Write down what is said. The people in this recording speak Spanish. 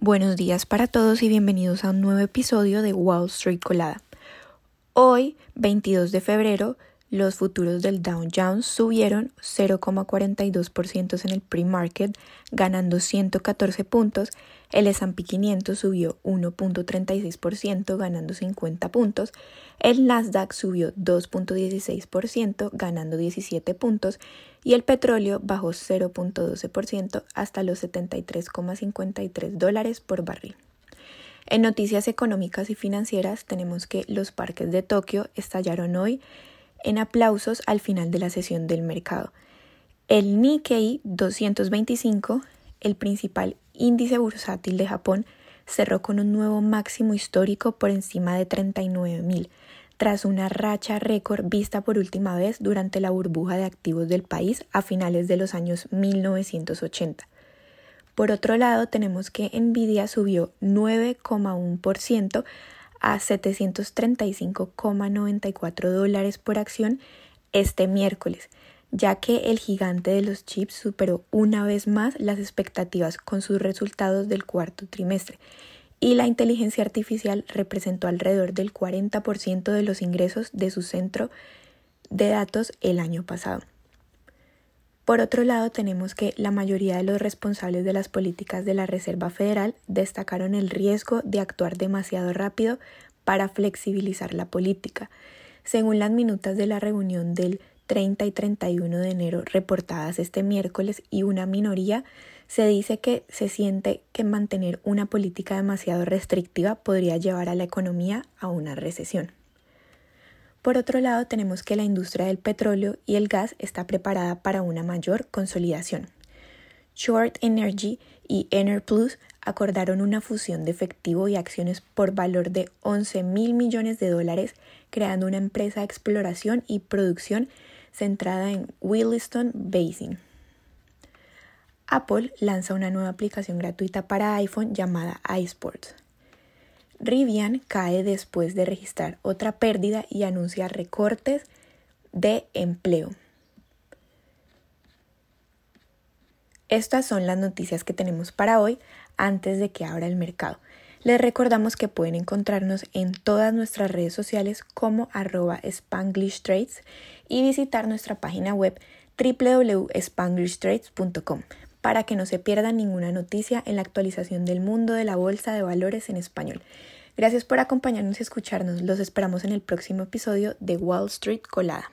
Buenos días para todos y bienvenidos a un nuevo episodio de Wall Street Colada. Hoy, 22 de febrero, los futuros del Dow Jones subieron 0,42% en el pre-market, ganando 114 puntos. El S&P 500 subió 1.36%, ganando 50 puntos. El Nasdaq subió 2.16%, ganando 17 puntos. Y el petróleo bajó 0.12% hasta los 73,53 dólares por barril. En noticias económicas y financieras tenemos que los parques de Tokio estallaron hoy en aplausos al final de la sesión del mercado. El Nikkei 225, el principal índice bursátil de Japón, cerró con un nuevo máximo histórico por encima de 39.000, tras una racha récord vista por última vez durante la burbuja de activos del país a finales de los años 1980. Por otro lado, tenemos que Nvidia subió 9,1% a 735,94 dólares por acción este miércoles, ya que el gigante de los chips superó una vez más las expectativas con sus resultados del cuarto trimestre y la inteligencia artificial representó alrededor del 40% de los ingresos de su centro de datos el año pasado. Por otro lado, tenemos que la mayoría de los responsables de las políticas de la Reserva Federal destacaron el riesgo de actuar demasiado rápido para flexibilizar la política. Según las minutas de la reunión del 30 y 31 de enero reportadas este miércoles y una minoría, se dice que se siente que mantener una política demasiado restrictiva podría llevar a la economía a una recesión. Por otro lado, tenemos que la industria del petróleo y el gas está preparada para una mayor consolidación. Short Energy y Enerplus acordaron una fusión de efectivo y acciones por valor de 11 mil millones de dólares, creando una empresa de exploración y producción centrada en Williston Basin. Apple lanza una nueva aplicación gratuita para iPhone llamada iSports. Rivian cae después de registrar otra pérdida y anuncia recortes de empleo. Estas son las noticias que tenemos para hoy antes de que abra el mercado. Les recordamos que pueden encontrarnos en todas nuestras redes sociales como arroba Spanglish Trades y visitar nuestra página web www.spanglishtrades.com para que no se pierdan ninguna noticia en la actualización del mundo de la bolsa de valores en español. Gracias por acompañarnos y escucharnos. Los esperamos en el próximo episodio de Wall Street Colada.